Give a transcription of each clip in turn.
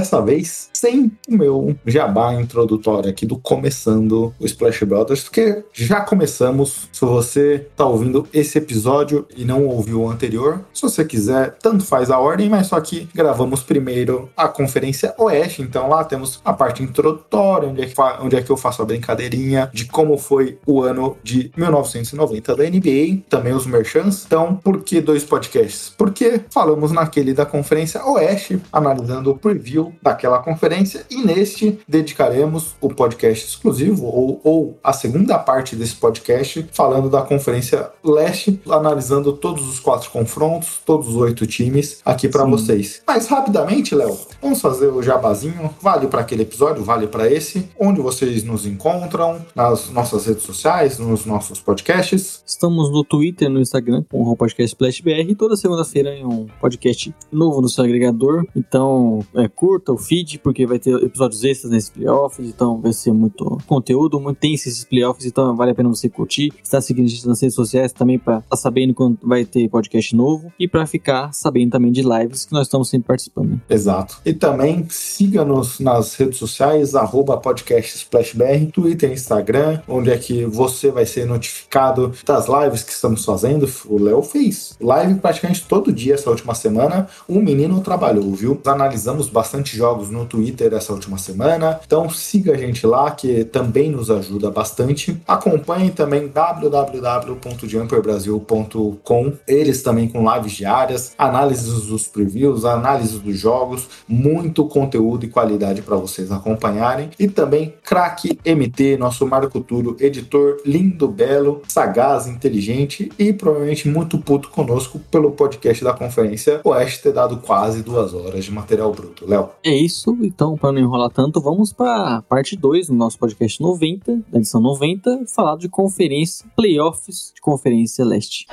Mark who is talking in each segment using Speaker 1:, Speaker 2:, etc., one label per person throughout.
Speaker 1: Dessa vez sem o meu jabá introdutório aqui do começando o Splash Brothers, porque já começamos. Se você tá ouvindo esse episódio e não ouviu o anterior, se você quiser, tanto faz a ordem, mas só que gravamos primeiro a Conferência Oeste, então lá temos a parte introdutória, onde é que, onde é que eu faço a brincadeirinha de como foi o ano de 1990 da NBA, também os merchants. Então, por que dois podcasts? Porque falamos naquele da Conferência Oeste, analisando o preview daquela conferência e neste dedicaremos o podcast exclusivo ou, ou a segunda parte desse podcast falando da Conferência Leste, analisando todos os quatro confrontos, todos os oito times aqui para vocês. Mas rapidamente, Léo, vamos fazer o jabazinho. Vale para aquele episódio, vale para esse. Onde vocês nos encontram nas nossas redes sociais, nos nossos podcasts.
Speaker 2: Estamos no Twitter, no Instagram com o podcast Splash BR. Toda segunda-feira é um podcast novo no seu agregador. Então é, curta o feed, porque vai ter episódios extras nesses playoffs, então vai ser muito conteúdo, muito tenso esses playoffs, então vale a pena você curtir. Está seguindo a gente nas redes sociais também para estar tá sabendo quando vai ter podcast novo e para ficar sabendo também de lives que nós estamos sempre participando.
Speaker 1: Exato. E também siga-nos nas redes sociais, arroba podcast SplashBR, Twitter, Instagram, onde é que você vai ser notificado das lives que estamos fazendo. O Léo fez live praticamente todo dia essa última semana. O menino trabalhou, viu? Analisamos bastante jogos no Twitter essa última semana, então siga a gente lá que também nos ajuda bastante. Acompanhe também www.jumperbrasil.com, eles também com lives diárias, análises dos previews, análises dos jogos, muito conteúdo e qualidade para vocês acompanharem. E também Crack MT, nosso Marco Turo, editor lindo, belo, sagaz, inteligente e provavelmente muito puto conosco pelo podcast da conferência Oeste ter dado quase duas horas de material bruto. Léo.
Speaker 2: É isso, então, para não enrolar tanto, vamos para parte 2 do nosso podcast 90, da edição 90, falar de conferência, playoffs de Conferência Leste.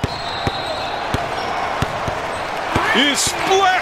Speaker 1: Splash!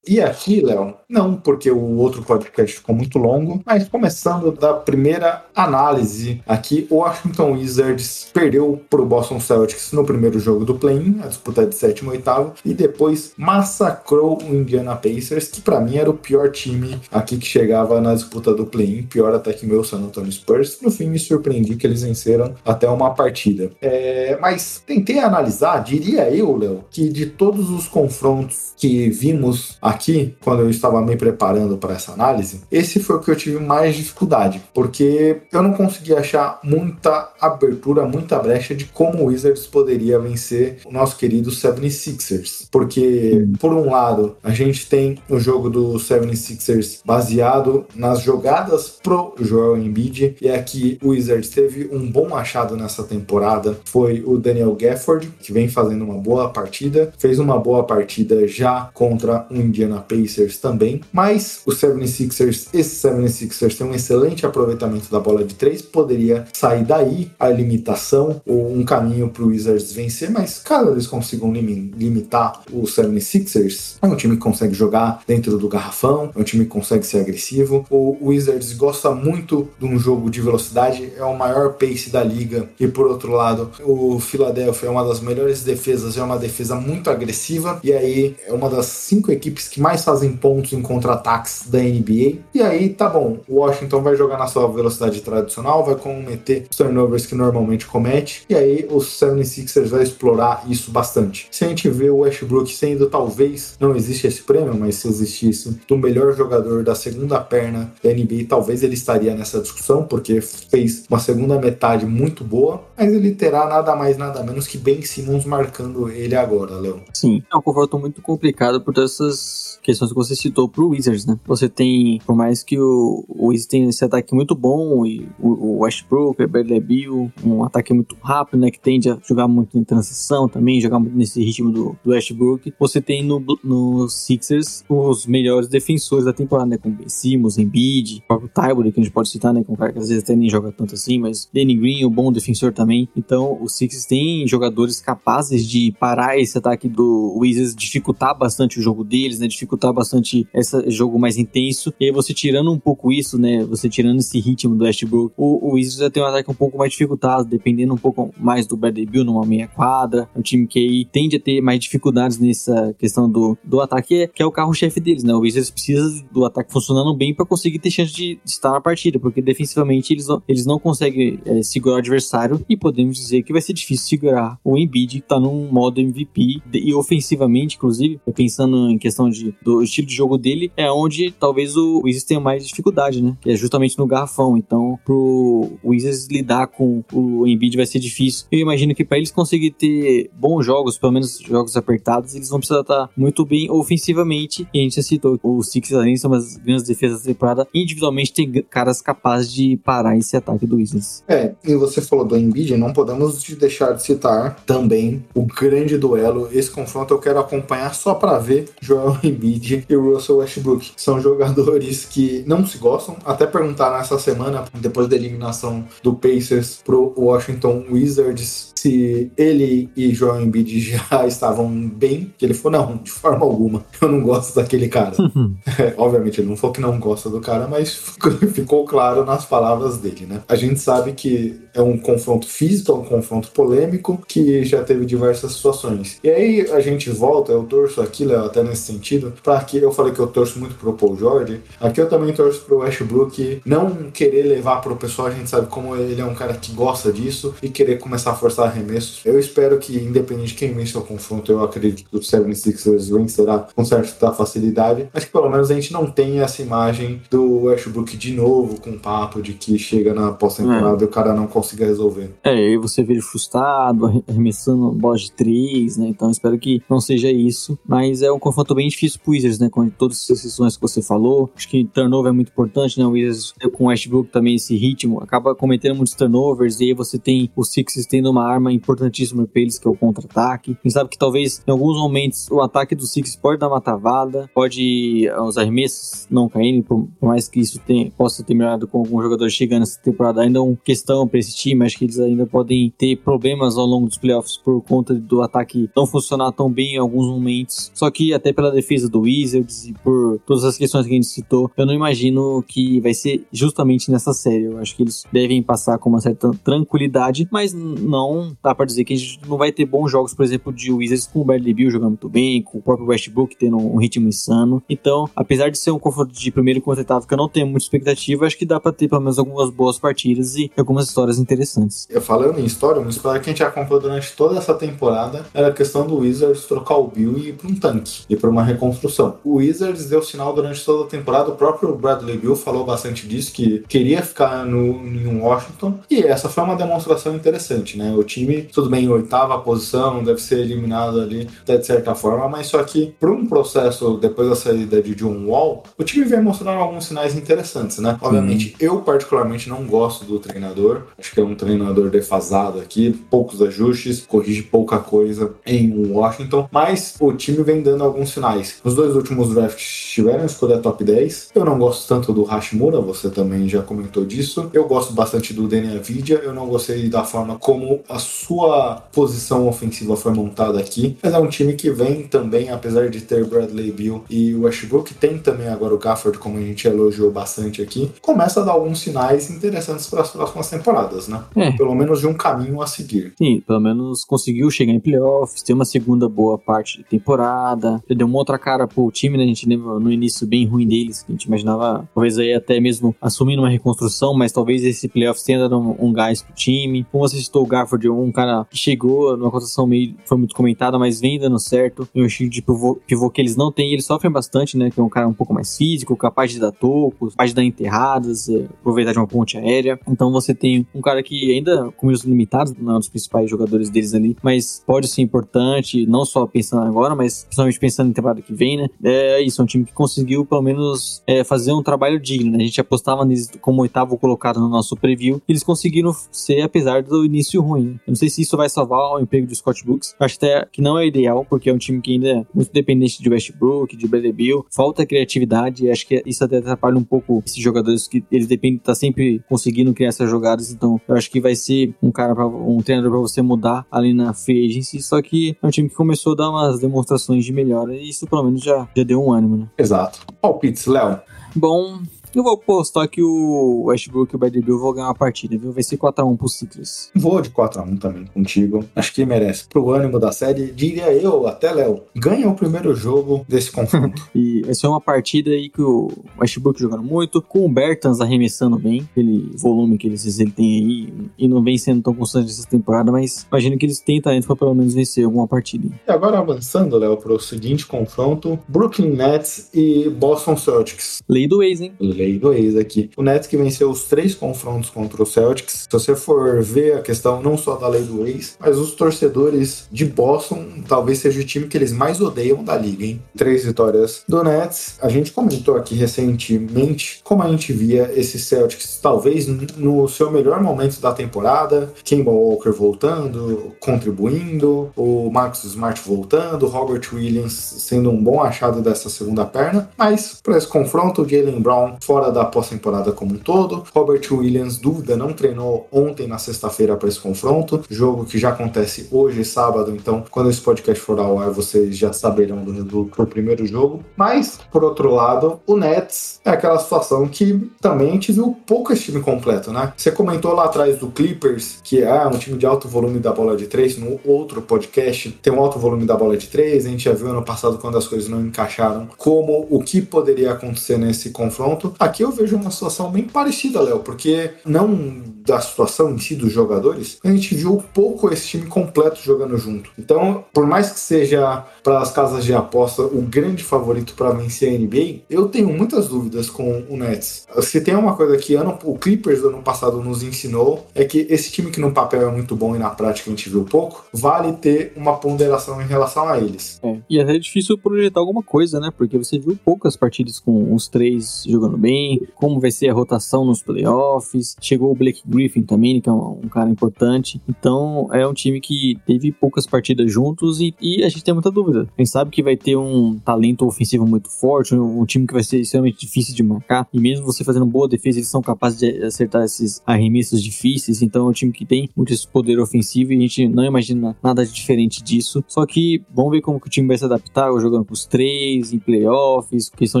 Speaker 1: E aqui, Léo, não porque o outro podcast ficou muito longo, mas começando da primeira análise aqui, o Washington Wizards perdeu para o Boston Celtics no primeiro jogo do play-in, a disputa de sétimo e oitavo, e depois massacrou o Indiana Pacers, que para mim era o pior time aqui que chegava na disputa do play-in, pior até que meu San Antonio Spurs. No fim, me surpreendi que eles venceram até uma partida. É, mas tentei analisar, diria eu, Léo, que de todos os confrontos que vimos aqui aqui, quando eu estava me preparando para essa análise, esse foi o que eu tive mais dificuldade, porque eu não consegui achar muita abertura, muita brecha de como o Wizards poderia vencer o nosso querido 76ers. Porque, por um lado, a gente tem o jogo do 76ers baseado nas jogadas pro Joel Embiid, e aqui o Wizards teve um bom achado nessa temporada, foi o Daniel Gafford, que vem fazendo uma boa partida, fez uma boa partida já contra o Indiana Indiana Pacers também, mas os 76ers, esses 76ers têm um excelente aproveitamento da bola de três, poderia sair daí a limitação ou um caminho para o Wizards vencer, mas caso eles consigam lim limitar os 76ers, é um time que consegue jogar dentro do garrafão, é um time que consegue ser agressivo. O Wizards gosta muito de um jogo de velocidade, é o maior pace da liga, e por outro lado, o Philadelphia é uma das melhores defesas, é uma defesa muito agressiva, e aí é uma das cinco equipes que mais fazem pontos em contra-ataques da NBA. E aí, tá bom, o Washington vai jogar na sua velocidade tradicional, vai cometer os turnovers que normalmente comete, e aí os 76ers vai explorar isso bastante. Se a gente vê o Westbrook sendo, talvez, não existe esse prêmio, mas se existisse, do melhor jogador da segunda perna da NBA, talvez ele estaria nessa discussão, porque fez uma segunda metade muito boa, mas ele terá nada mais, nada menos que Ben Simmons marcando ele agora, Léo.
Speaker 2: Sim, é um confronto muito complicado por todas essas questões que você citou pro Wizards, né? Você tem, por mais que o, o Wizards tenha esse ataque muito bom e o, o Westbrook, o Bradley Bill, um ataque muito rápido, né? Que tende a jogar muito em transição também, jogar muito nesse ritmo do, do Westbrook. Você tem no, no Sixers os melhores defensores da temporada, né? Com Ben Simmons, Embiid, o próprio Tybury, que a gente pode citar, né? Com um cara que às vezes até nem joga tanto assim, mas Danny Green, um bom defensor também. Então, o Sixers tem jogadores capazes de parar esse ataque do Wizards, dificultar bastante o jogo deles, né? Dificultar bastante esse jogo mais intenso. E aí você tirando um pouco isso, né? Você tirando esse ritmo do Westbrook, o, o Wizards já tem um ataque um pouco mais dificultado, dependendo um pouco mais do Bradley Bill numa meia quadra. É um time que aí tende a ter mais dificuldades nessa questão do, do ataque, que é o carro-chefe deles, né? O Wizards precisa do ataque funcionando bem para conseguir ter chance de, estar na partida, porque defensivamente eles, eles não conseguem é, segurar o adversário e podemos dizer que vai ser difícil segurar o Embiid, que tá num modo MVP e ofensivamente, inclusive, pensando em questão de, do estilo de jogo dele, é onde talvez o Wizards tenha mais dificuldade, né? Que é justamente no garrafão. Então, pro Wizards lidar com o Embiid vai ser difícil. Eu imagino que para eles conseguirem ter bons jogos, pelo menos jogos apertados, eles vão precisar estar muito bem ofensivamente. E a gente já citou, o Sixers além ser umas grandes defesas da temporada, individualmente tem caras capazes de parar esse ataque do Wizards.
Speaker 1: É, e você falou do Embiid, não podemos deixar de citar também o grande duelo. Esse confronto eu quero acompanhar só para ver Joel Embiid e Russell Westbrook. São jogadores que não se gostam. Até perguntaram essa semana, depois da eliminação do Pacers pro Washington Wizards, se ele e Joel Embiid já estavam bem. Que ele falou: não, de forma alguma, eu não gosto daquele cara. é, obviamente, ele não falou que não gosta do cara, mas ficou claro nas palavras dele, né? A gente sabe que é um confronto físico, é um confronto polêmico, que já teve diversas situações. E aí a gente volta, eu torço aqui, Léo, até nesse sentido, para que eu falei que eu torço muito pro Paul George, aqui eu também torço pro Westbrook não querer levar pro pessoal, a gente sabe como ele é um cara que gosta disso e querer começar a forçar arremessos. Eu espero que, independente de quem vence o confronto, eu acredito que o 76ers vencerá com certa facilidade, mas que pelo menos a gente não tenha essa imagem do Westbrook de novo com papo de que chega na pós-temporada é. e o cara não consiga resolver.
Speaker 2: É, e você vê ele frustrado, arremessando bolas de três, né? Então espero que não seja isso, mas é um confronto bem difícil pro Wizards, né? Com todas essas questões que você falou. Acho que turnover é muito importante, né? O Wizards com o Westbrook também esse ritmo acaba cometendo muitos turnovers e aí você tem o Sixers tendo uma arma importantíssima para eles, que é o contra-ataque. Quem sabe que talvez em alguns momentos o ataque do Sixers pode dar uma travada, pode os arremessos não caírem, por, mais que isso tenha, possa ter melhorado com algum jogador chegando nessa temporada, ainda é uma questão para esse time. Acho que eles ainda podem ter problemas ao longo dos playoffs por conta do ataque não funcionar tão bem em alguns momentos. Só que até pela defesa do Wizards e por todas as questões que a gente citou, eu não imagino que vai ser justamente nessa série. Eu acho que eles devem passar com uma certa tranquilidade, mas não dá para dizer que a gente não vai ter bons jogos, por exemplo, de Wizards com o Bradley Bill jogando muito bem, com o próprio Westbrook tendo um ritmo insano. Então, apesar de ser um confronto de primeiro contra que eu não tenho muita expectativa, acho que dá para ter pelo menos algumas boas partidas e algumas histórias interessantes.
Speaker 1: Eu falando em história, uma história que a gente acompanhou durante toda essa temporada era a questão do Wizards trocar o Bill e ir para um tanque e para uma reconstrução. O Wizards deu sinal durante toda a temporada, o próprio Bradley Bill falou bastante disso, que queria ficar no, em Washington, e essa foi uma demonstração interessante, né? O time, tudo bem, em oitava posição, deve ser eliminado ali até de certa forma, mas só que para um processo depois da saída de John Wall, o time vem mostrando alguns sinais interessantes, né? Obviamente, eu particularmente não gosto do treinador, acho que é um treinador defasado aqui, poucos ajustes, corrige pouca coisa em Washington, mas o time vem dando alguns sinais. Os dois últimos drafts tiveram escolha top 10. Eu não gosto tanto do Hashimura, você também já comentou disso. Eu gosto bastante do Daniel Avidia, eu não gostei da forma como a sua posição ofensiva foi montada aqui, mas é um time que vem também, apesar de ter Bradley Bill e Westbrook, tem também agora o Gafford, como a gente elogiou bastante aqui, começa a dar alguns sinais interessantes para as próximas temporadas, né? É. Pelo menos de um caminho a seguir.
Speaker 2: Sim, pelo menos conseguiu chegar em playoffs, ter uma segunda boa parte de temporada, deu uma outra cara pro time, né? A gente lembra no início bem ruim deles, que a gente imaginava, talvez aí até mesmo assumindo uma reconstrução, mas talvez esse playoffs tenha dado um, um gás pro time. Como você citou o Gafford, um cara que chegou numa construção meio, foi muito comentada, mas vem dando certo. Tem um estilo de pivô, pivô que eles não têm, eles sofrem bastante, né? Que é um cara um pouco mais físico, capaz de dar tocos, capaz de dar enterradas, é, aproveitar de uma ponte aérea. Então você tem um cara que ainda com minutos limitados, não é um dos principais jogadores deles ali, mas pode ser importante, não só pensando agora, mas principalmente pensando em temporada que vem, né? É isso, é um time que conseguiu pelo menos é, fazer um trabalho digno, né? A gente apostava neles como oitavo colocado no nosso preview, eles conseguiram ser apesar do início ruim. Né? Eu não sei se isso vai salvar o emprego do Scott Brooks, acho até que não é ideal, porque é um time que ainda é muito dependente de Westbrook, de Bradley Bill, falta criatividade, acho que isso até atrapalha um pouco esses jogadores que eles dependem de tá sempre conseguindo criar essas jogadas, então eu acho que vai ser um cara, pra, um treinador para você mudar ali na free agency, só que é um time que começou a dar umas demonstrações de melhora, e isso pelo menos já, já deu um ânimo, né?
Speaker 1: Exato. Palpites, Léo.
Speaker 2: Bom, eu vou postar que o Westbrook e o Bradley Bill vão ganhar a partida, viu? Vai ser 4x1 pro Citrus.
Speaker 1: Vou de 4x1 também contigo. Acho que merece. Pro ânimo da série, diria eu, até Léo, ganha o primeiro jogo desse confronto.
Speaker 2: e essa é uma partida aí que o Westbrook jogando muito, com o Bertans arremessando bem, aquele volume que eles, ele tem aí, e não vem sendo tão constante essa temporada, mas imagino que eles têm talento pra pelo menos vencer alguma partida.
Speaker 1: E agora avançando, Léo, pro seguinte confronto, Brooklyn Nets e Boston Celtics.
Speaker 2: Lei do ex, hein?
Speaker 1: lei do ex aqui. O Nets que venceu os três confrontos contra o Celtics. Se você for ver a questão não só da lei do ex, mas os torcedores de Boston talvez seja o time que eles mais odeiam da liga, hein? Três vitórias do Nets. A gente comentou aqui recentemente como a gente via esses Celtics talvez no seu melhor momento da temporada. Kemba Walker voltando, contribuindo, o Marcus Smart voltando, Robert Williams sendo um bom achado dessa segunda perna. Mas para esse confronto, o Jalen Brown fora da pós-temporada como um todo. Robert Williams, dúvida, não treinou ontem na sexta-feira para esse confronto. Jogo que já acontece hoje, sábado. Então, quando esse podcast for ao ar, vocês já saberão do, do, do primeiro jogo. Mas, por outro lado, o Nets é aquela situação que também a gente viu pouco esse time completo, né? Você comentou lá atrás do Clippers, que é um time de alto volume da bola de três, no outro podcast tem um alto volume da bola de três. A gente já viu ano passado quando as coisas não encaixaram, como o que poderia acontecer nesse confronto. Aqui eu vejo uma situação bem parecida, Léo, porque não da situação em si dos jogadores, a gente viu pouco esse time completo jogando junto. Então, por mais que seja para as casas de aposta o grande favorito para vencer a NBA, eu tenho muitas dúvidas com o Nets. Se tem uma coisa que ano, o Clippers do ano passado nos ensinou, é que esse time que no papel é muito bom e na prática a gente viu pouco, vale ter uma ponderação em relação a eles.
Speaker 2: É. E até é difícil projetar alguma coisa, né? Porque você viu poucas partidas com os três jogando bem, como vai ser a rotação nos playoffs. Chegou o Blake Griffin também, que é um, cara importante. Então é um time que teve poucas partidas juntos e, e, a gente tem muita dúvida. A gente sabe que vai ter um talento ofensivo muito forte, um, um, time que vai ser extremamente difícil de marcar. E mesmo você fazendo boa defesa, eles são capazes de acertar esses arremessos difíceis. Então é um time que tem muito esse poder ofensivo e a gente não imagina nada diferente disso. Só que vamos ver como que o time vai se adaptar jogando com os três, em playoffs, questão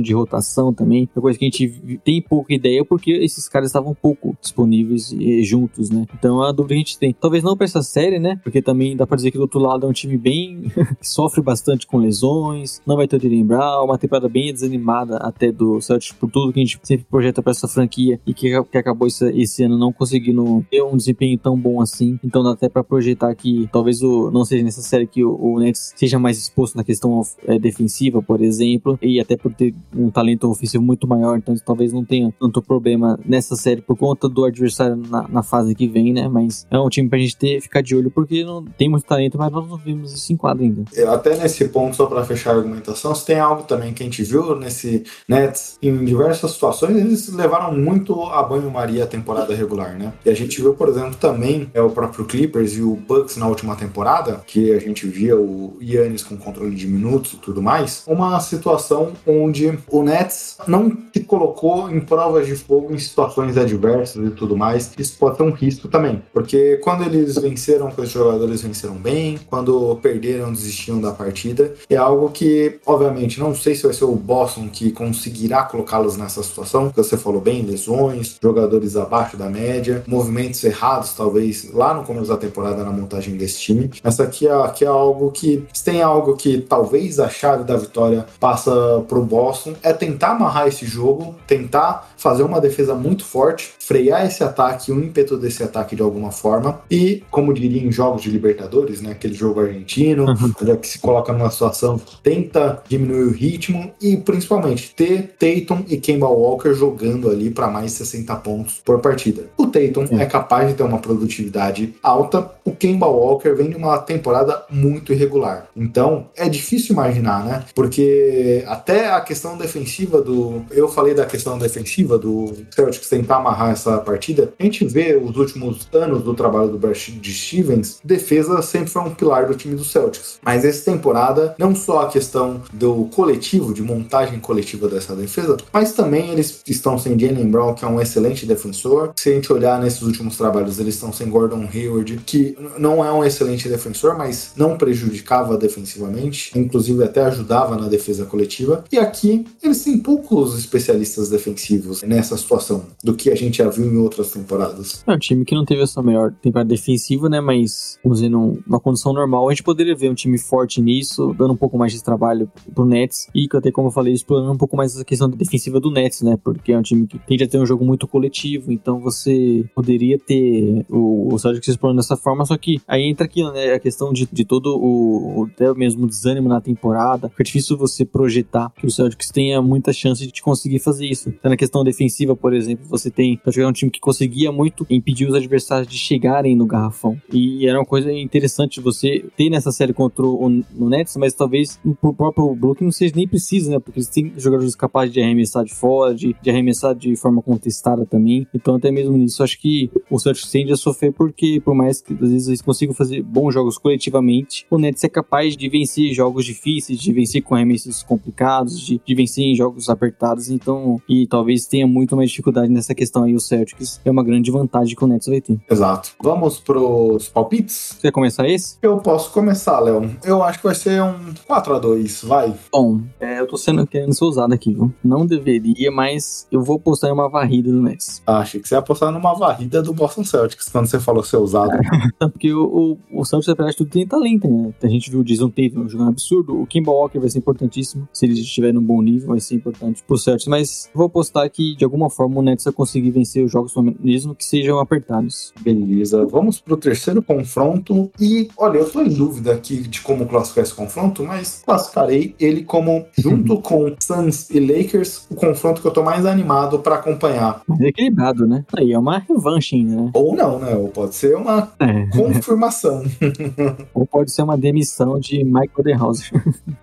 Speaker 2: de rotação também. É coisa que a gente tem pouca ideia porque esses caras estavam pouco disponíveis juntos, né? Então a dúvida que a gente tem. Talvez não para essa série, né? Porque também dá para dizer que do outro lado é um time bem que sofre bastante com lesões, não vai ter o Dylan Brown, uma temporada bem desanimada até do Celtics por tudo que a gente sempre projeta para essa franquia e que, que acabou esse, esse, ano não conseguindo ter um desempenho tão bom assim. Então dá até para projetar que talvez o, não seja nessa série que o, o Nets seja mais exposto na questão é, defensiva, por exemplo, e até por ter um talento ofensivo muito maior, então talvez não tenha tanto problema nessa série por conta do adversário na, na fase que vem, né? Mas é um time pra gente ter, ficar de olho porque não tem muito talento, mas nós não vimos isso em quadro ainda.
Speaker 1: Até nesse ponto, só para fechar a argumentação, se tem algo também que a gente viu nesse Nets, em diversas situações, eles levaram muito a banho-maria a temporada regular, né? E a gente viu, por exemplo, também é o próprio Clippers e o Bucks na última temporada, que a gente via o Yannis com controle de minutos e tudo mais, uma situação onde o Nets não se colocou em provas de fogo em situações adversas e tudo mais. Isso pode ser um risco também, porque quando eles venceram, os jogadores venceram bem, quando perderam, desistiam da partida. É algo que, obviamente, não sei se vai ser o Boston que conseguirá colocá-los nessa situação, que você falou bem, lesões, jogadores abaixo da média, movimentos errados, talvez, lá no começo da temporada na montagem desse time. Essa aqui é, aqui é algo que, se tem algo que talvez a chave da vitória passa pro Boston, é tentar amarrar esse jogo, tentar fazer uma defesa muito forte, frear esse ataque o ímpeto desse ataque de alguma forma. E, como diria em jogos de Libertadores, né? Aquele jogo argentino, uhum. que se coloca numa situação, tenta diminuir o ritmo e principalmente ter Tatum e Kemba Walker jogando ali para mais 60 pontos por partida. O Tatum é. é capaz de ter uma produtividade alta, o Kemba Walker vem de uma temporada muito irregular. Então, é difícil imaginar, né? Porque até a questão defensiva do. Eu falei da questão defensiva do Celtics tentar amarrar essa partida. A gente vê os últimos anos do trabalho do Brad Stevens, defesa sempre foi um pilar do time do Celtics. Mas essa temporada, não só a questão do coletivo, de montagem coletiva dessa defesa, mas também eles estão sem Jalen Brown, que é um excelente defensor. Se a gente olhar nesses últimos trabalhos, eles estão sem Gordon Hayward, que não é um excelente defensor, mas não prejudicava defensivamente, inclusive até ajudava na defesa coletiva. E aqui eles têm poucos especialistas defensivos nessa situação do que a gente já viu em outras temporadas.
Speaker 2: É um time que não teve essa melhor temporada defensiva, né? Mas usando uma condição normal, a gente poderia ver um time forte nisso, dando um pouco mais de trabalho pro Nets e até como eu falei, explorando um pouco mais essa questão defensiva do Nets, né? Porque é um time que tende a ter um jogo muito coletivo, então você poderia ter o, o Celtics explorando dessa forma, só que aí entra aqui, né? A questão de, de todo o, até mesmo desânimo na temporada. É difícil você projetar que o Celtics tenha muita chance de conseguir fazer isso. Então, na questão defensiva, por exemplo, você tem é um time que conseguia muito impedir os adversários de chegarem no garrafão. E era uma coisa interessante você ter nessa série contra o no Nets, mas talvez pro próprio Brooklyn não seja nem preciso, né? Porque eles têm jogadores capazes de arremessar de fora, de, de arremessar de forma contestada também. Então, até mesmo nisso, acho que o Celtics tende a sofrer porque, por mais que às vezes eles consigam fazer bons jogos coletivamente, o Nets é capaz de vencer jogos difíceis, de vencer com arremessos complicados, de, de vencer em jogos apertados. Então, e talvez tenha muito mais dificuldade nessa questão aí o Celtics. É uma grande vantagem que o Nets vai ter.
Speaker 1: Exato. Vamos pros palpites?
Speaker 2: Você quer começar esse?
Speaker 1: Eu posso começar, Léo. Eu acho que vai ser um 4 a 2 vai.
Speaker 2: Bom, é, eu tô sendo querendo ser ousado aqui, viu? Não deveria, mas eu vou apostar em uma varrida do Nets.
Speaker 1: Ah, achei que você ia apostar numa varrida do Boston Celtics quando você falou ser ousado.
Speaker 2: Porque o, o, o Celtics, apesar de tudo, tem talento, né? A gente viu o Jason Tatum jogando absurdo. O Kimba Walker vai ser importantíssimo. Se ele estiver num bom nível, vai ser importante pro Celtics. Mas vou apostar que, de alguma forma, o Nets vai conseguir vencer os jogos, mesmo que sejam apertados.
Speaker 1: Beleza. Vamos pro terceiro confronto. E, olha, eu tô em dúvida aqui de como classificar esse confronto, mas classificarei ele como, junto com Suns e Lakers, o confronto que eu tô mais animado para acompanhar.
Speaker 2: Mas é equilibrado, né? Aí é uma revanche ainda, né?
Speaker 1: Ou não, né? Ou pode ser uma é. confirmação.
Speaker 2: Ou pode ser uma demissão de Michael DeHauser.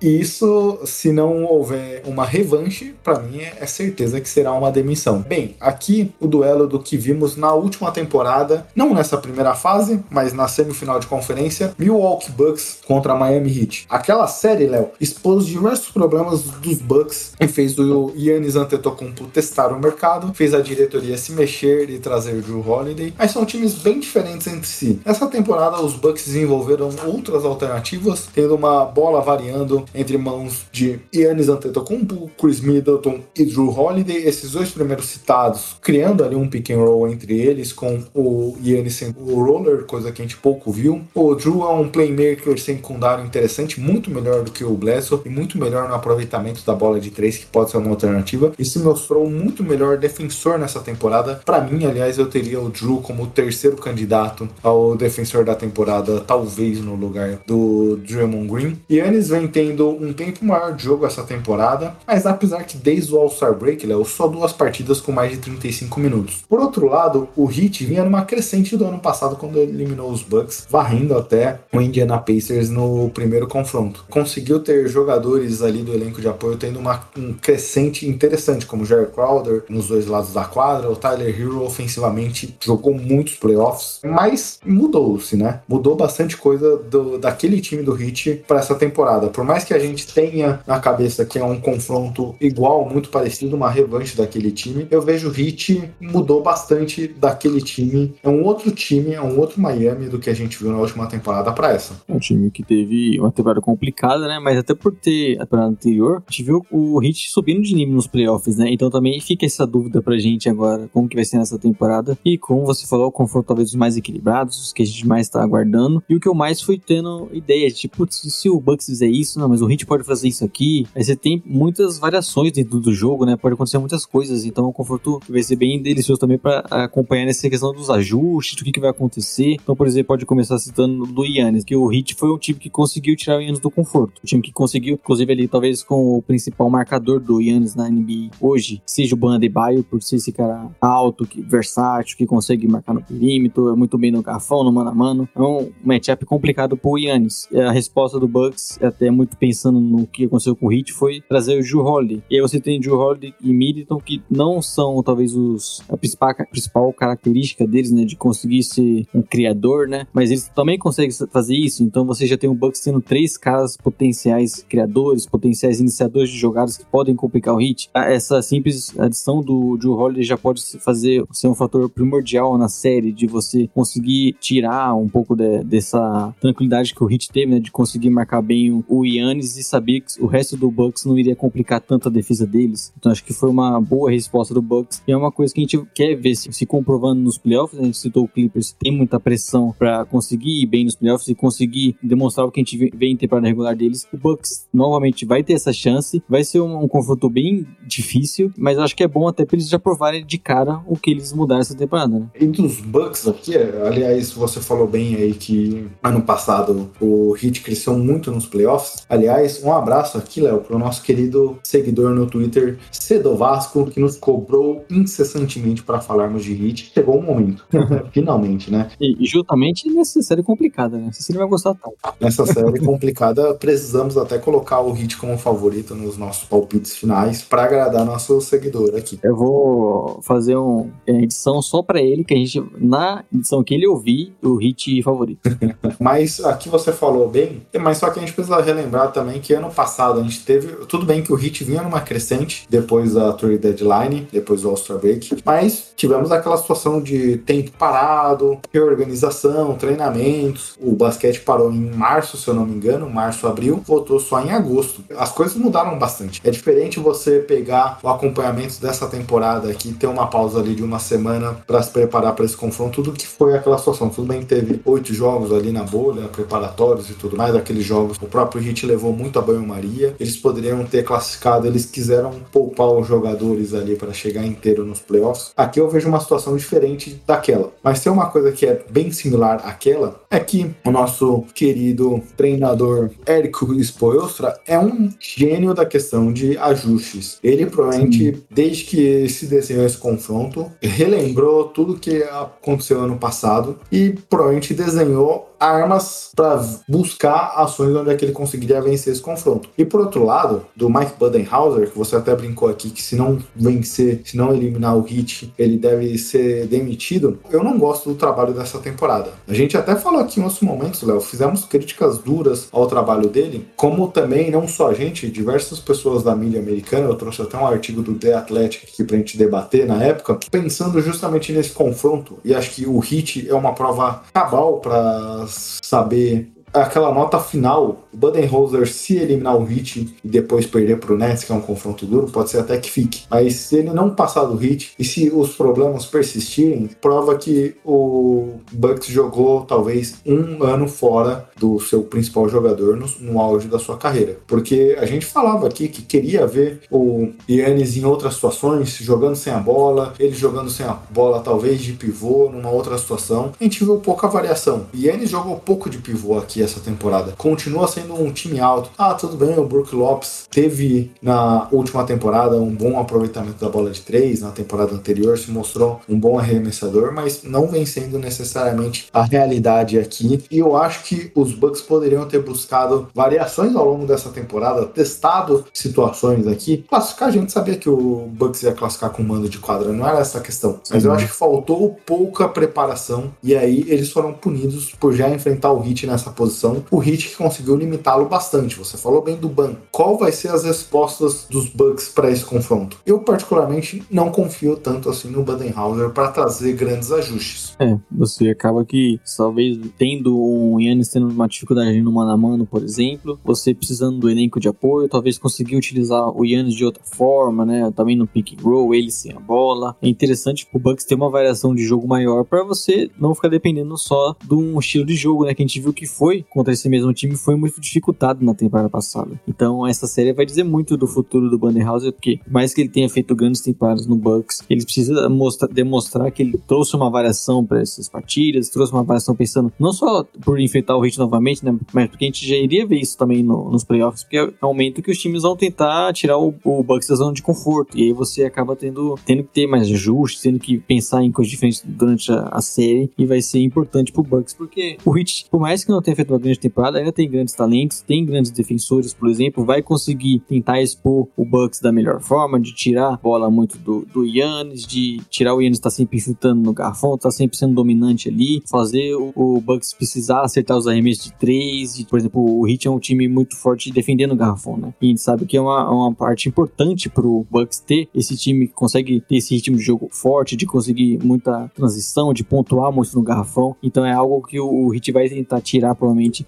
Speaker 1: Isso, se não houver uma revanche, para mim é certeza que será uma demissão. Bem, aqui o duelo do que vimos na última temporada, não nessa primeira fase, mas na semifinal de conferência, Milwaukee Bucks contra Miami Heat. Aquela série, Léo, expôs diversos problemas dos Bucks e fez o Yannis Antetokounmpo testar o mercado, fez a diretoria se mexer e trazer o Drew Holiday, mas são times bem diferentes entre si. Essa temporada os Bucks desenvolveram outras alternativas, tendo uma bola variando entre mãos de Yannis Antetokounmpo, Chris Middleton e Drew Holiday, esses dois primeiros citados, criando ali um pick and roll entre eles com o Yannis sendo o roller, coisa que a gente pouco viu. O Drew é um playmaker secundário interessante, muito melhor do que o Bledsoe e muito melhor no aproveitamento da bola de três, que pode ser uma alternativa, e se mostrou muito melhor defensor nessa temporada. Para mim, aliás, eu teria o Drew como o terceiro candidato ao defensor da temporada, talvez no lugar do Draymond Green. Yannis vem tendo um tempo maior de jogo essa temporada, mas apesar que desde o All-Star Break, Léo, só duas partidas com mais de 35 minutos. Por outro lado, o Heat vinha numa crescente do ano passado quando eliminou os Bucks, varrendo até o Indiana Pacers no primeiro confronto. Conseguiu ter jogadores ali do elenco de apoio tendo uma, um crescente interessante, como Jerry Crowder nos dois lados da quadra, o Tyler Hero ofensivamente jogou muitos playoffs, mas mudou-se, né? Mudou bastante coisa do, daquele time do Heat para essa temporada. Por mais que a gente tenha na cabeça que é um confronto igual, muito parecido, uma revanche daquele time, eu vejo o Heat mudou bastante daquele time. É um outro time, é um outro Miami do que a gente viu na última temporada para essa.
Speaker 2: É um time que teve uma temporada complicada, né? Mas até por ter a temporada anterior, a gente viu o Heat subindo de nível nos playoffs, né? Então também fica essa dúvida pra gente agora, como que vai ser nessa temporada. E como você falou, o confronto talvez os mais equilibrados, os que a gente mais tá aguardando. E o que eu mais fui tendo ideia de, tipo, se o Bucks fizer isso, não, mas o Heat pode fazer isso aqui. Aí você tem muitas variações dentro do jogo, né? Pode acontecer muitas coisas. Então é um confronto que vai ser bem delicioso também para acompanhar nessa questão dos ajustes, do que, que vai acontecer. Então, por exemplo, pode começar citando do Yannis, que o Heat foi um time que conseguiu tirar o Yannis do conforto. O time que conseguiu, inclusive ali, talvez com o principal marcador do Yannis na NBA hoje, seja o Ban Adebayo, por ser esse cara alto, que, versátil, que consegue marcar no perímetro, é muito bem no garfão, no mano a mano. É um matchup complicado pro Yannis. A resposta do Bucks, até muito pensando no que aconteceu com o Heat, foi trazer o Drew Holiday. E aí você tem Drew Holiday e Middleton, que não são, talvez, os a principal, a principal característica deles, né, de conseguir ser um criador, né, mas eles também conseguem fazer isso, então você já tem o Bucks tendo três caras potenciais criadores, potenciais iniciadores de jogadas que podem complicar o hit. Essa simples adição do Drew Holiday já pode fazer ser um fator primordial na série, de você conseguir tirar um pouco de, dessa tranquilidade que o Hit teve, né, de conseguir marcar bem o Yannis e saber que o resto do Bucks não iria complicar tanto a defesa deles. Então acho que foi uma boa resposta do Bucks e é uma coisa que a gente quer ver se, se comprovando nos playoffs. A gente citou o Clippers, tem muita pressão para conseguir ir bem nos playoffs e conseguir demonstrar o que a gente vê em temporada regular deles. O Bucks novamente vai ter essa chance, vai ser um, um confronto bem difícil, mas acho que é bom até para eles já provarem de cara o que eles mudaram essa temporada, né?
Speaker 1: Entre os Bucks aqui, aliás, você falou bem aí que ano passado o Heat cresceu muito nos playoffs. Aliás, um abraço aqui, Léo, pro nosso querido seguidor no Twitter, Cedo Vasco, que nos cobrou incessantemente para falarmos de Hit. Chegou o momento, finalmente, né?
Speaker 2: E, e justamente nessa série complicada, né? Você não vai gostar tanto.
Speaker 1: Nessa série complicada, precisamos até colocar o Hit como favorito nos nossos palpites finais para agradar nosso seguidor aqui.
Speaker 2: Eu vou fazer uma edição só para ele, que a gente, na edição que ele ouvir, o Hit favorito.
Speaker 1: mas aqui você falou bem, mas só que a gente precisa relembrar também que ano passado a gente teve. Tudo bem que o Hit vinha numa crescente depois da trade deadline, depois do All-Star Break, mas tivemos aquela situação de tempo parado, reorganização, treinamentos. O basquete parou em março, se eu não me engano, março, abril, voltou só em agosto. As coisas mudaram bastante. É diferente você pegar o acompanhamento dessa temporada aqui, ter uma pausa ali de uma semana para se preparar para esse confronto, do que foi aquela situação. Tudo bem que teve oito jogos ali na bolha, preparatórios e tudo mais, aqueles jogos. O próprio Hit levou muito a banho-maria. Eles poderiam ter classificado, eles quiseram poupar os jogadores ali para chegar inteiro nos playoffs. Aqui eu vejo uma situação diferente daquela. Mas tem uma coisa que é bem similar àquela, é que o nosso querido treinador Érico Spoelstra é um gênio da questão de ajustes. Ele provavelmente, Sim. desde que se desenhou esse confronto, relembrou tudo que aconteceu ano passado e provavelmente desenhou armas para buscar ações onde é que ele conseguiria vencer esse confronto. E por outro lado, do Mike Budenhauser, que você até brincou aqui que se não vencer, se não eliminar o Hit, ele deve ser demitido. Eu não gosto do trabalho dessa temporada. A gente até falou aqui em outros momentos, Léo, fizemos críticas duras ao trabalho dele, como também não só a gente, diversas pessoas da mídia americana, eu trouxe até um artigo do The Athletic aqui pra gente debater na época, pensando justamente nesse confronto. E acho que o Hit é uma prova cabal para saber aquela nota final, o Budenholzer, se eliminar o Hit e depois perder para o Nets, que é um confronto duro, pode ser até que fique. Mas se ele não passar do Hit e se os problemas persistirem, prova que o Bucks jogou talvez um ano fora do seu principal jogador no, no auge da sua carreira. Porque a gente falava aqui que queria ver o Yannis em outras situações, jogando sem a bola, ele jogando sem a bola talvez de pivô numa outra situação. A gente viu pouca variação. Yannis jogou pouco de pivô aqui essa temporada. Continua sendo um time alto. Ah, tudo bem, o Brook Lopes teve na última temporada um bom aproveitamento da bola de três, na temporada anterior se mostrou um bom arremessador, mas não vem sendo necessariamente a realidade aqui. E eu acho que os Bucks poderiam ter buscado variações ao longo dessa temporada, testado situações aqui. Classificar, a gente sabia que o Bucks ia classificar com mando de quadra, não era essa a questão. Mas eu acho que faltou pouca preparação e aí eles foram punidos por já enfrentar o Hit nessa posição posição, o Heat conseguiu limitá-lo bastante. Você falou bem do Ban. Qual vai ser as respostas dos Bucks para esse confronto? Eu particularmente não confio tanto assim no Budenhauser para trazer grandes ajustes.
Speaker 2: É, você acaba que talvez tendo um Yannis tendo uma dificuldade no mano a mano, por exemplo, você precisando do elenco de apoio, talvez conseguir utilizar o Yannis de outra forma, né? Também no pick and roll, ele sem a bola. É interessante o Bucks ter uma variação de jogo maior para você não ficar dependendo só de um estilo de jogo, né? Que a gente viu que foi contra esse mesmo time foi muito dificultado na temporada passada. Então essa série vai dizer muito do futuro do Bandenhauser, porque por mais que ele tenha feito grandes temporadas no Bucks, ele precisa mostrar, demonstrar que ele trouxe uma variação para essas partidas, trouxe uma variação pensando não só por enfrentar o Heat novamente, né, mas porque a gente já iria ver isso também no, nos playoffs, porque é o momento que os times vão tentar tirar o, o Bucks da zona de conforto, e aí você acaba tendo, tendo que ter mais ajustes, tendo que pensar em coisas diferentes durante a, a série, e vai ser importante pro Bucks, porque o Heat, por mais que não tenha feito uma grande temporada, ainda tem grandes talentos, tem grandes defensores, por exemplo, vai conseguir tentar expor o Bucks da melhor forma, de tirar a bola muito do, do Yannis, de tirar o Yannis tá sempre infiltrando no garfão, tá sempre sendo dominante ali, fazer o, o Bucks precisar acertar os arremessos de três, de, por exemplo, o Heat é um time muito forte defendendo o garrafão, né? E a gente sabe que é uma, uma parte importante pro Bucks ter esse time que consegue ter esse ritmo de jogo forte, de conseguir muita transição, de pontuar muito no garrafão. Então é algo que o, o Heat vai tentar tirar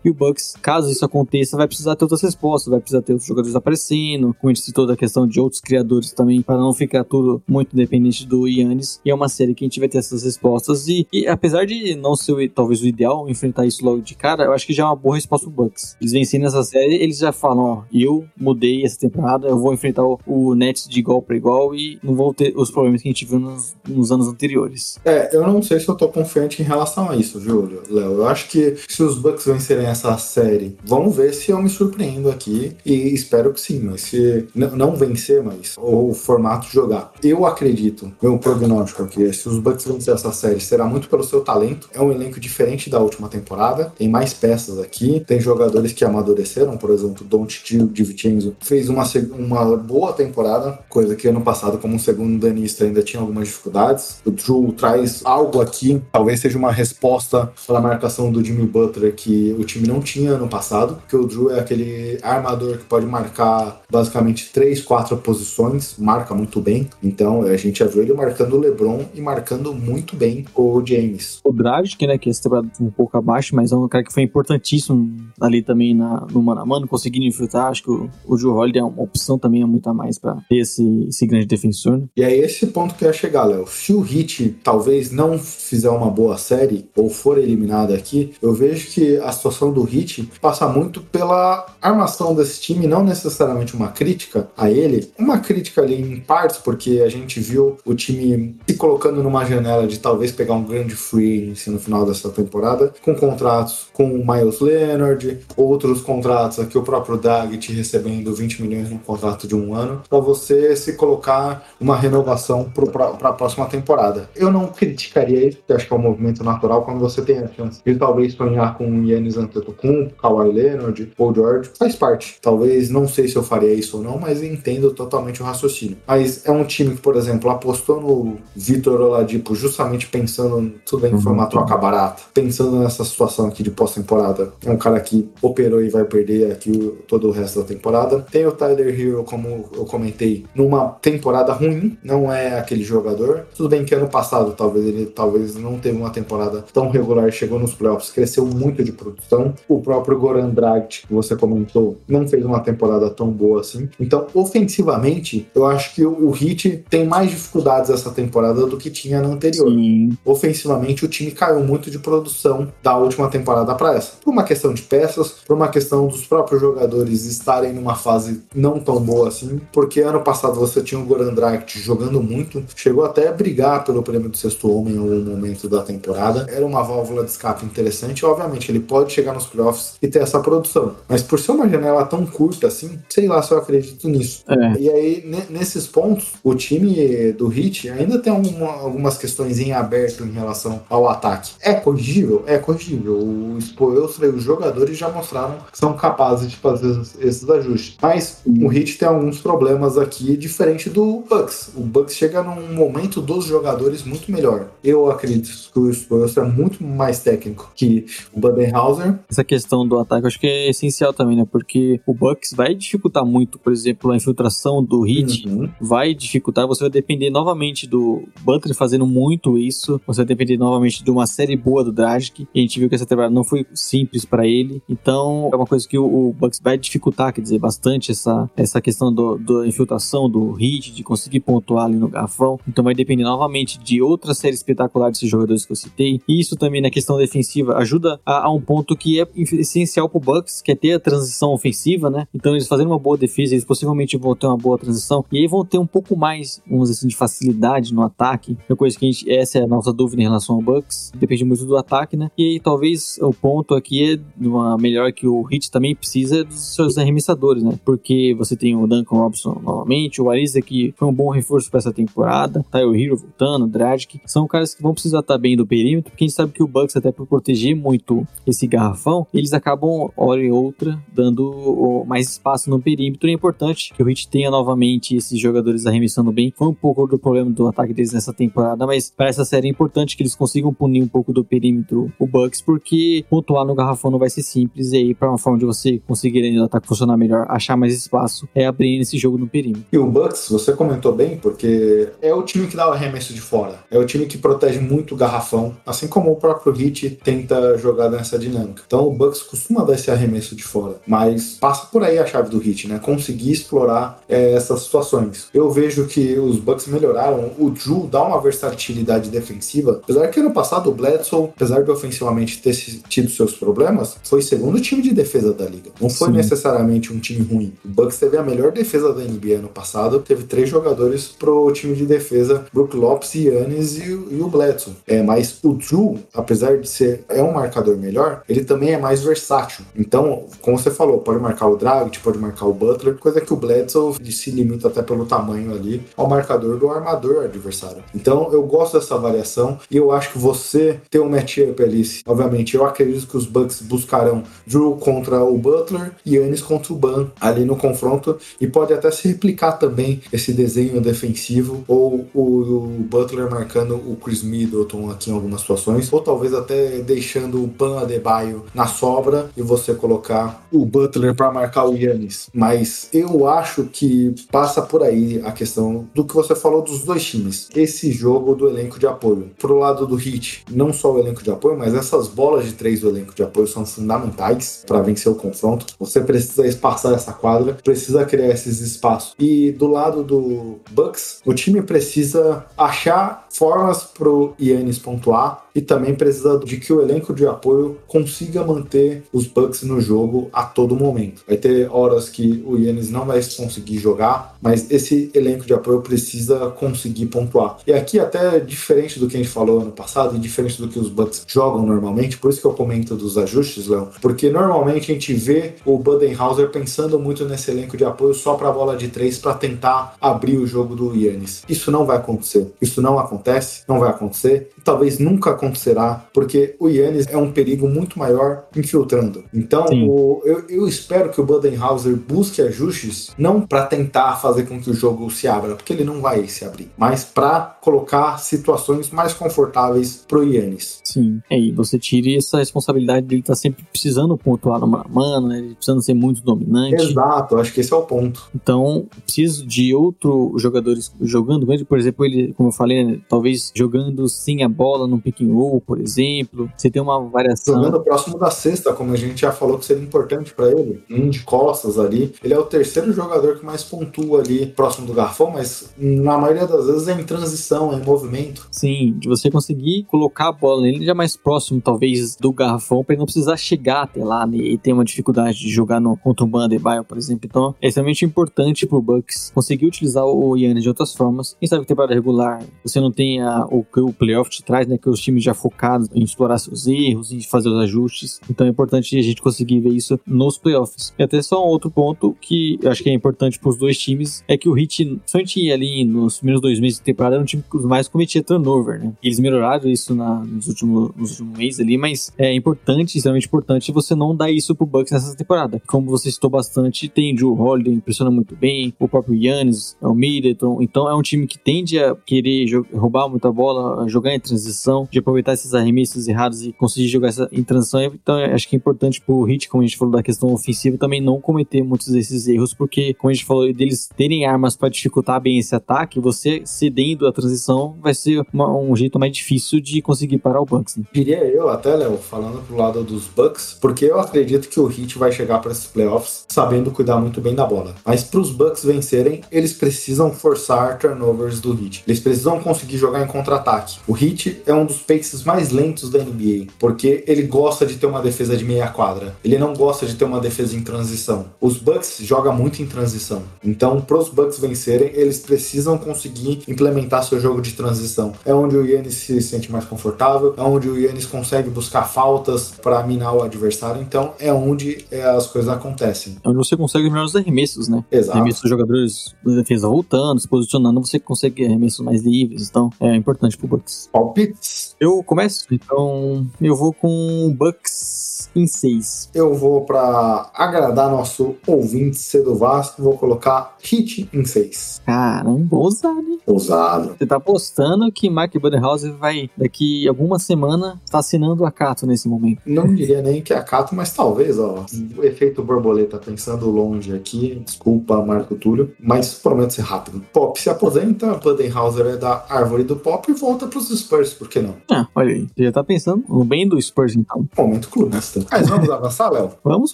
Speaker 2: E o Bucks, caso isso aconteça, vai precisar ter outras respostas, vai precisar ter outros jogadores aparecendo, como a gente citou da questão de outros criadores também, para não ficar tudo muito dependente do Yannis. E é uma série que a gente vai ter essas respostas. E, e apesar de não ser talvez o ideal enfrentar isso logo de cara, eu acho que já é uma boa resposta pro Bucks. Eles vencendo essa série, eles já falam: ó, eu mudei essa temporada, eu vou enfrentar o, o Nets de igual para igual e não vou ter os problemas que a gente viu nos, nos anos anteriores.
Speaker 1: É, eu não sei se eu tô confiante em relação a isso, Júlio, Léo. Eu acho que se os Bucks vencerem essa série, vamos ver se eu me surpreendo aqui e espero que sim, mas se não vencer, mas o formato jogar. Eu acredito, meu prognóstico aqui é se os Bucks vencer essa série, será muito pelo seu talento. É um elenco diferente da última temporada, tem mais peças aqui, tem jogadores que amadureceram, por exemplo, Don't de Vincenzo fez uma, uma boa temporada, coisa que ano passado, como segundo danista, ainda tinha algumas dificuldades. O Drew traz algo aqui, talvez seja uma resposta para a marcação do Jimmy Butler que o time não tinha ano passado, porque o Drew é aquele armador que pode marcar basicamente três, quatro posições, marca muito bem. Então a gente já viu ele marcando o LeBron e marcando muito bem o James.
Speaker 2: O Dragic, né, que é um pouco abaixo, mas é um cara que foi importantíssimo ali também na, no mano a mano, conseguindo infiltrar. Acho que o, o Joe Holiday é uma opção também, é muito a mais para ter esse, esse grande defensor. Né?
Speaker 1: E é esse ponto que eu ia chegar, Léo. Se o Hit talvez não fizer uma boa série ou for eliminado aqui, eu vejo que a situação do Hit passa muito pela armação desse time, não necessariamente uma crítica a ele, uma crítica ali em partes, porque a gente viu o time se colocando numa janela de talvez pegar um grande free no final dessa temporada, com contratos com o Miles Leonard, outros contratos aqui, o próprio Daggett recebendo 20 milhões num contrato de um ano, para você se colocar uma renovação para a próxima temporada. Eu não criticaria isso, porque acho que é um movimento natural quando você tem a chance de talvez sonhar com o Yannis Antetokounmpo, Kawhi Leonard, Paul George, faz parte. Talvez, não sei se eu faria isso ou não, mas entendo totalmente o raciocínio. Mas é um time que, por exemplo, apostou no Vitor Oladipo justamente pensando, tudo bem que foi uma uhum. troca barata, pensando nessa situação aqui de pós-temporada. É um cara que operou e vai perder aqui todo o resto da temporada. Tem o Tyler Hero, como eu comentei, numa temporada ruim, não é aquele jogador. Tudo bem que ano passado talvez ele talvez não teve uma temporada tão regular, chegou nos playoffs, cresceu muito de produção. O próprio Goran Dragic, que você comentou, não fez uma temporada tão boa assim. Então, ofensivamente, eu acho que o Heat tem mais dificuldades essa temporada do que tinha na anterior. Sim. Ofensivamente, o time caiu muito de produção da última temporada para essa. Por uma questão de peças, por uma questão dos próprios jogadores estarem numa fase não tão boa assim, porque ano passado você tinha o Goran Dragic jogando muito, chegou até a brigar pelo prêmio do sexto homem em algum momento da temporada. Era uma válvula de escape interessante, obviamente ele pode chegar nos playoffs e ter essa produção, mas por ser uma janela tão curta assim, sei lá se eu acredito nisso. É. E aí, nesses pontos, o time do Heat ainda tem uma, algumas questões em aberto em relação ao ataque. É corrigível? É corrigível. O Spoelstra e os jogadores já mostraram que são capazes de fazer esses ajustes. Mas o Heat tem alguns problemas aqui, diferente do Bucks. O Bucks chega num momento dos jogadores muito melhor. Eu acredito que o Spoelstra é muito mais técnico que o Budenhauser.
Speaker 2: Essa questão do ataque eu acho que é essencial também, né? Porque o Bucks vai dificultar muito, por exemplo, a infiltração do Heat. Uhum. Vai dificultar, você vai depender novamente do Butler fazendo muito isso. Você vai depender novamente de uma série boa do Dragic. E a gente viu que essa temporada não foi simples para ele. Então, é uma coisa que o, o Bucks vai dificultar, quer dizer, bastante essa, essa questão do, da infiltração do Heat, de conseguir pontuar ali no garrafão. Então, vai depender novamente de outra série espetacular desses jogadores que eu citei. E isso também na questão defensiva ajuda a, a um ponto ponto que é essencial pro Bucks, que é ter a transição ofensiva, né? Então eles fazendo uma boa defesa, eles possivelmente vão ter uma boa transição e aí vão ter um pouco mais, vamos dizer assim, de facilidade no ataque. É coisa que a gente, essa é a nossa dúvida em relação ao Bucks, depende muito do ataque, né? E aí talvez o ponto aqui é uma melhor que o Hit também precisa dos seus arremessadores, né? Porque você tem o Duncan Robson novamente, o Ariza que foi um bom reforço para essa temporada, tá o Hero voltando, o Dragic, são caras que vão precisar estar bem do perímetro, porque a gente sabe que o Bucks até por proteger muito esse garrafão, eles acabam hora e outra dando mais espaço no perímetro. É importante que o Hit tenha novamente esses jogadores arremessando bem. Foi um pouco do problema do ataque deles nessa temporada, mas para essa série é importante que eles consigam punir um pouco do perímetro o Bucks, porque pontuar no garrafão não vai ser simples. E aí, para uma forma de você conseguir o ataque funcionar melhor, achar mais espaço, é abrir esse jogo no perímetro.
Speaker 1: E o Bucks, você comentou bem, porque é o time que dá o arremesso de fora. É o time que protege muito o garrafão, assim como o próprio Heat tenta jogar nessa dinâmica. Então o Bucks costuma dar esse arremesso de fora, mas passa por aí a chave do Heat, né? Conseguir explorar é, essas situações. Eu vejo que os Bucks melhoraram. O Drew dá uma versatilidade defensiva, apesar que ano passado o Bledsoe, apesar de ofensivamente ter tido seus problemas, foi segundo time de defesa da liga. Não foi Sim. necessariamente um time ruim. O Bucks teve a melhor defesa da NBA ano passado, teve três jogadores pro time de defesa, Brook Lopes, Yannis e, e o Bledsoe. É, mas o Drew, apesar de ser é um marcador melhor, ele também é mais versátil. Então, como você falou, pode marcar o Dragic, pode marcar o Butler, coisa que o Bledsoe se limita até pelo tamanho ali ao marcador do armador adversário. Então, eu gosto dessa variação e eu acho que você ter um matchup ali, obviamente, eu acredito que os Bucks buscarão Drew contra o Butler e Yannis contra o Ban ali no confronto e pode até se replicar também esse desenho defensivo ou o, Butler marcando o Chris Middleton aqui em algumas situações, ou talvez até deixando o Ban Adebayo na sobra e você colocar o Butler para marcar o Yannis. Mas eu acho que passa por aí a questão do que você falou dos dois times. Esse jogo do elenco de apoio. Pro lado do Heat, não só o elenco de apoio, mas essas bolas de três do elenco de apoio são fundamentais para vencer o confronto. Você precisa espaçar essa quadra, precisa criar esses espaços. E do lado do Bucks, o time precisa achar formas pro Yannis pontuar e também precisa de que o elenco de apoio consiga manter os Bucks no jogo a todo momento. Vai ter horas que o Yannis não vai conseguir jogar, mas esse elenco de apoio precisa conseguir pontuar. E aqui até diferente do que a gente falou ano passado e diferente do que os Bucks jogam normalmente, por isso que eu comento dos ajustes, Léo, porque normalmente a gente vê o Budenhauser pensando muito nesse elenco de apoio só para a bola de três para tentar abrir o jogo do Yannis. Isso não vai acontecer. Isso não acontece, não vai acontecer e talvez nunca acontecerá, porque o Yannis é um perigo muito maior infiltrando. Então, o, eu, eu, espero que o Budenhauser busque ajustes, não para tentar fazer com que o jogo se abra, porque ele não vai se abrir, mas para colocar situações mais confortáveis pro Yannis.
Speaker 2: Sim, é, e você tire essa responsabilidade dele estar tá sempre precisando pontuar no mano, né? precisando ser muito dominante.
Speaker 1: Exato, acho que esse é o ponto.
Speaker 2: Então, preciso de outros jogadores jogando, por exemplo, ele, como eu falei, né, talvez jogando sem a bola no pick and roll, por exemplo. Você tem uma variação.
Speaker 1: Jogando próximo da sexta, como a gente já falou que seria importante para ele. Um de costas ali. Ele é o terceiro jogador que mais pontua ali próximo do garfão, mas na maioria das vezes é em transição, é em movimento.
Speaker 2: Sim, de você conseguir colocar a bola nele já mais próximo, talvez, do garrafão, para ele não precisar chegar até lá né, e ter uma dificuldade de jogar no, contra um Bandebaio, por exemplo. Então, é extremamente importante pro Bucks conseguir utilizar o Yannis de outras formas. Quem sabe que temporada regular você não tem a, o que o playoff te traz, né? Que os times já focados em explorar seus erros, em fazer os ajustes. Então é importante a gente conseguir ver isso nos playoffs. E até só um outro ponto que eu acho que é importante para os dois times é que o Heat, somente ali nos primeiros dois meses de temporada, era um time que mais cometia turnover, né? Eles melhoraram isso na, nos, últimos, nos últimos meses ali, mas é importante, extremamente importante, você não dar isso pro Bucks nessa temporada. Como você citou bastante, tem o Drew Holiday, impressiona muito bem, o próprio Yannis, é o Middleton, então é um time que tende a querer roubar muita bola, jogar em transição, de aproveitar esses arremessos errados e conseguir jogar essa em transição. Então, acho que é importante pro Hit, como a gente falou da questão ofensiva, também não cometer muitos desses erros, porque, como a gente falou, deles terem armas para dificultar bem esse ataque, você cedendo a transição vai ser uma, um jeito mais difícil de conseguir parar o Bucks. Né?
Speaker 1: Diria eu, até, Léo, falando pro lado dos Bucks, porque eu acredito que o Hit vai chegar para esses playoffs sabendo cuidar muito bem da bola. Mas para os Bucks vencerem, eles precisam forçar turnovers do Hit. Eles precisam conseguir jogar em contra-ataque. O Hit é um dos paces mais lentos da NBA, porque ele gosta de ter uma defesa de meia quadra. Ele não gosta de ter uma defesa em transição. Os Bucks jogam muito em transição. Então, para os Bucks vencerem, eles precisam conseguir implementar seu jogo de transição. É onde o Yannis se sente mais confortável, é onde o Yannis consegue buscar faltas para minar o adversário. Então, é onde é, as coisas acontecem.
Speaker 2: É onde você consegue os melhores arremessos, né?
Speaker 1: Exato.
Speaker 2: Arremessos dos jogadores da defesa voltando, se posicionando, você consegue arremessos mais livres. Então, é importante pro Bucks.
Speaker 1: Palpites?
Speaker 2: Eu começo? Então, eu vou com o Bucks em 6.
Speaker 1: Eu vou para agradar nosso ouvinte cedo Vasco, vou colocar Hit em 6.
Speaker 2: Caramba, ousado, hein?
Speaker 1: Ousado.
Speaker 2: Você tá apostando que Mike Budenhauser vai, daqui alguma semana, tá assinando a Cato nesse momento.
Speaker 1: Não diria nem que é a Cato, mas talvez, ó, o efeito borboleta pensando longe aqui, desculpa, Marco Túlio, mas prometo ser rápido. Pop se aposenta, Budenhauser é da árvore do Pop e volta pros Spurs, por que não?
Speaker 2: Ah, olha aí. Você já tá pensando no bem do Spurs, então.
Speaker 1: Momento clubista. Mas vamos avançar, Léo?
Speaker 2: Vamos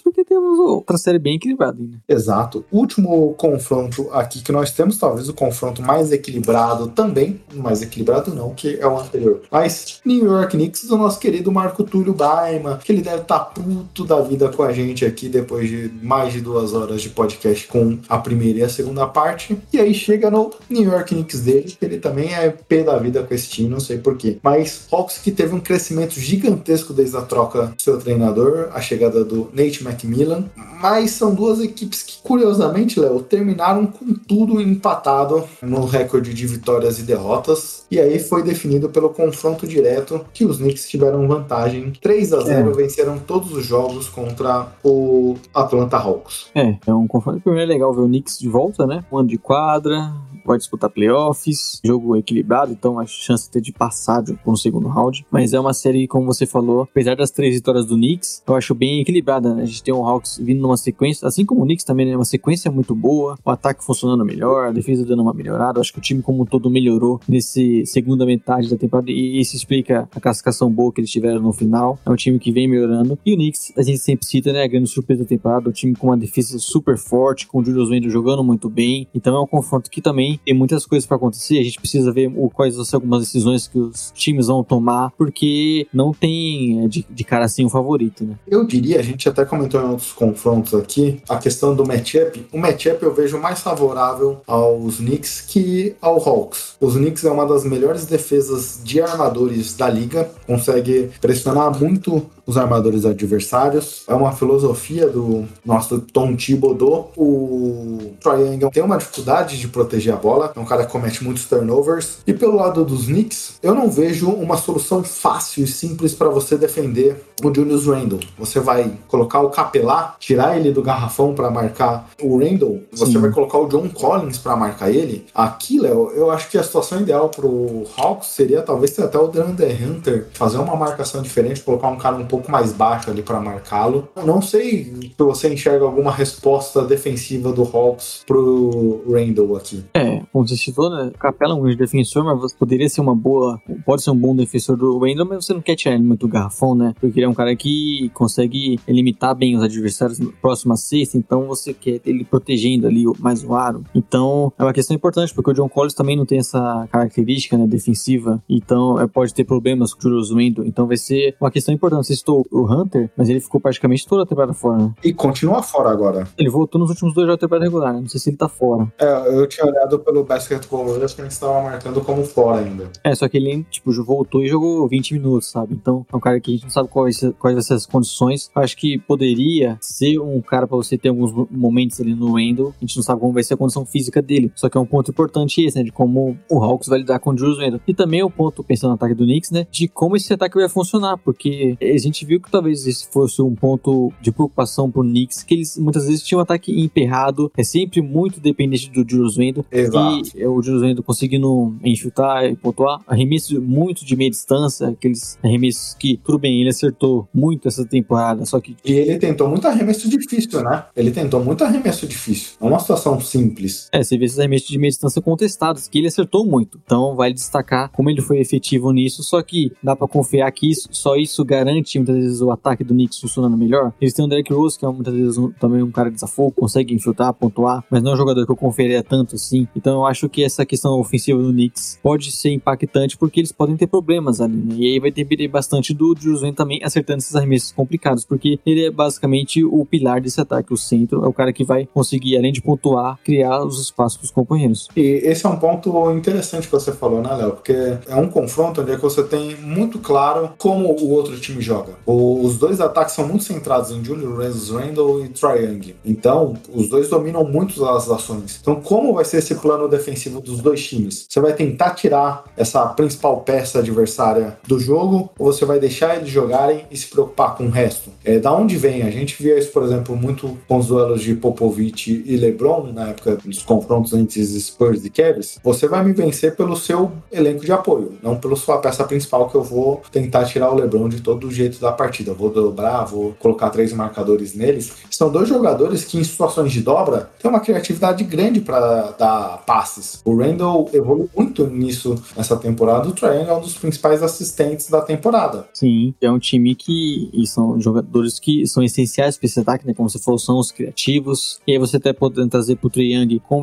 Speaker 2: porque temos outra série bem equilibrada, né?
Speaker 1: Exato. Último confronto aqui que nós temos, talvez o confronto mais equilibrado também, mais equilibrado não, que é o anterior. Mas New York Knicks do nosso querido Marco Túlio Baima, que ele deve estar tá puto da vida com a gente aqui depois de mais de duas horas de podcast com a primeira e a segunda parte. E aí chega no New York Knicks dele, que ele também é pé da vida com esse time, não sei porquê. Mas Hawks que teve um crescimento gigantesco desde a troca do seu treinador, a chegada do Nate McMillan. Mas são duas equipes que, curiosamente, Léo, terminaram com tudo empatado no recorde de vitórias e derrotas. E aí foi definido pelo confronto direto que os Knicks tiveram vantagem. 3 a 0
Speaker 2: É.
Speaker 1: venceram todos os jogos contra o Atlanta Hawks.
Speaker 2: É, é um confronto. Primeiro é legal ver o Knicks de volta, né? Um ano de quadra, vai disputar playoffs, jogo equilibrado, então a chance de ter de passar por um segundo round. Mas é uma série, como você falou, apesar das três vitórias do Knicks, eu acho bem equilibrada, né? A gente tem o Hawks vindo numa sequência, assim como o Knicks também, né? Uma sequência muito boa, o ataque funcionando melhor, a defesa dando uma melhorada. Eu acho que o time como um todo melhorou nesse segunda metade da temporada e isso explica a classificação boa que eles tiveram no final. É um time que vem melhorando. E o Knicks, a gente sempre cita, né? A grande surpresa da temporada, o time com uma defesa super forte, com o Julius Randle jogando muito bem. Então é um confronto que também tem muitas coisas para acontecer. A gente precisa ver o, quais vão ser algumas decisões que os times vão tomar, porque não tem é, de, de cara assim um favorito, né?
Speaker 1: Eu diria, a gente até comentou em outros confrontos aqui, a questão do matchup. O matchup eu vejo mais favorável aos Knicks que ao Hawks. Os Knicks é uma das melhores defesas de armadores da liga, consegue pressionar muito os armadores adversários. É uma filosofia do nosso Tom Thibodeau. O Triangle tem uma dificuldade de proteger a bola, é um cara que comete muitos turnovers. E pelo lado dos Knicks, eu não vejo uma solução fácil e simples para você defender o Julius Randle. Você vai colocar o Capelá, tirar ele do garrafão para marcar o Randle, você
Speaker 2: Sim.
Speaker 1: vai colocar o John Collins para marcar ele. Aqui, Léo, eu acho que a situação ideal pro Hawks seria talvez ter até o DeAndre Hunter fazer uma marcação diferente, colocar um cara um pouco mais baixo ali para marcá-lo. Não sei se você enxerga alguma resposta defensiva do Hawks pro Randle aqui.
Speaker 2: É, como você citou, né? Capela é um grande defensor, mas você poderia ser uma boa. Pode ser um bom defensor do Wendell, mas você não quer tirar ele muito do garrafão, né? Porque ele é um cara que consegue limitar bem os adversários próximo a sexta, então você quer ele protegendo ali mais o aro. Então é uma questão importante, porque o John Collins também não tem essa característica né, defensiva, então é, pode ter problemas com o Julius Wendell. Então vai ser uma questão importante. Você citou o Hunter, mas ele ficou praticamente toda a temporada fora, né?
Speaker 1: E continua fora agora.
Speaker 2: Ele voltou nos últimos dois jogos da temporada regular, né? Não sei se ele tá fora.
Speaker 1: É, eu tinha olhado pelo Basketball que a gente estava marcando como fora ainda.
Speaker 2: É, só que ele, tipo, voltou e jogou 20 minutos, sabe? Então, é um cara que a gente não sabe quais, quais vão ser as condições. Acho que poderia ser um cara pra você ter alguns mo- momentos ali no Wendell. A gente não sabe como vai ser a condição física dele. Só que é um ponto importante esse, né? De como o Hawks vai lidar com o Julius Wendell. E também o ponto, pensando no ataque do Knicks, né? De como esse ataque vai funcionar. Porque a gente viu que talvez esse fosse um ponto de preocupação pro Knicks, que eles muitas vezes tinham um ataque emperrado. É sempre muito dependente do Julius Wendell.
Speaker 1: Exato.
Speaker 2: E o Julius Randle conseguindo infiltrar e pontuar. Arremesso muito de meia distância, aqueles arremessos que, tudo bem, ele acertou muito essa temporada, só que
Speaker 1: E ele tentou muito arremesso difícil, né? Ele tentou muito arremesso difícil. É uma situação simples.
Speaker 2: É, você vê esses arremessos de meia distância contestados, que ele acertou muito. Então, vale destacar como ele foi efetivo nisso. Só que dá pra confiar que isso, só isso garante muitas vezes o ataque do Knicks funcionando melhor. Eles têm o Derrick Rose, que é muitas vezes um- também um cara de desafogo, consegue infiltrar, pontuar, mas não é um jogador que eu confiaria tanto assim. Então, eu acho que essa questão ofensiva do Knicks pode ser impactante porque eles podem ter problemas ali, né? E aí vai depender bastante do Julius também acertando esses arremessos complicados, porque ele é basicamente o pilar desse ataque, o centro, é o cara que vai conseguir, além de pontuar, criar os espaços para os companheiros.
Speaker 1: E esse é um ponto interessante que você falou, né, Léo? Porque é um confronto onde é você tem muito claro como o outro time joga. Os dois ataques são muito centrados em Julius Randle e Young. Então, os dois dominam muito as ações. Então, como vai ser esse plano defensivo dos dois times? Você vai tentar tirar essa principal peça adversária do jogo ou você vai deixar eles jogarem e se preocupar com o resto? É, da onde vem? A gente via isso, por exemplo, muito com os duelos de Popovich e LeBron na época dos confrontos entre Spurs e Cavs. Você vai me vencer pelo seu elenco de apoio, não pela sua peça principal que eu vou tentar tirar o LeBron de todo jeito da partida. vou dobrar, vou colocar três marcadores neles. São dois jogadores que em situações de dobra têm uma criatividade grande para dar passes. O Randall evoluiu muito nisso nessa temporada. O Triangle é um dos principais assistentes da temporada.
Speaker 2: Sim, é um time que são jogadores que são essenciais para esse ataque, né? Como você falou, são os criativos. E aí você até pode trazer pro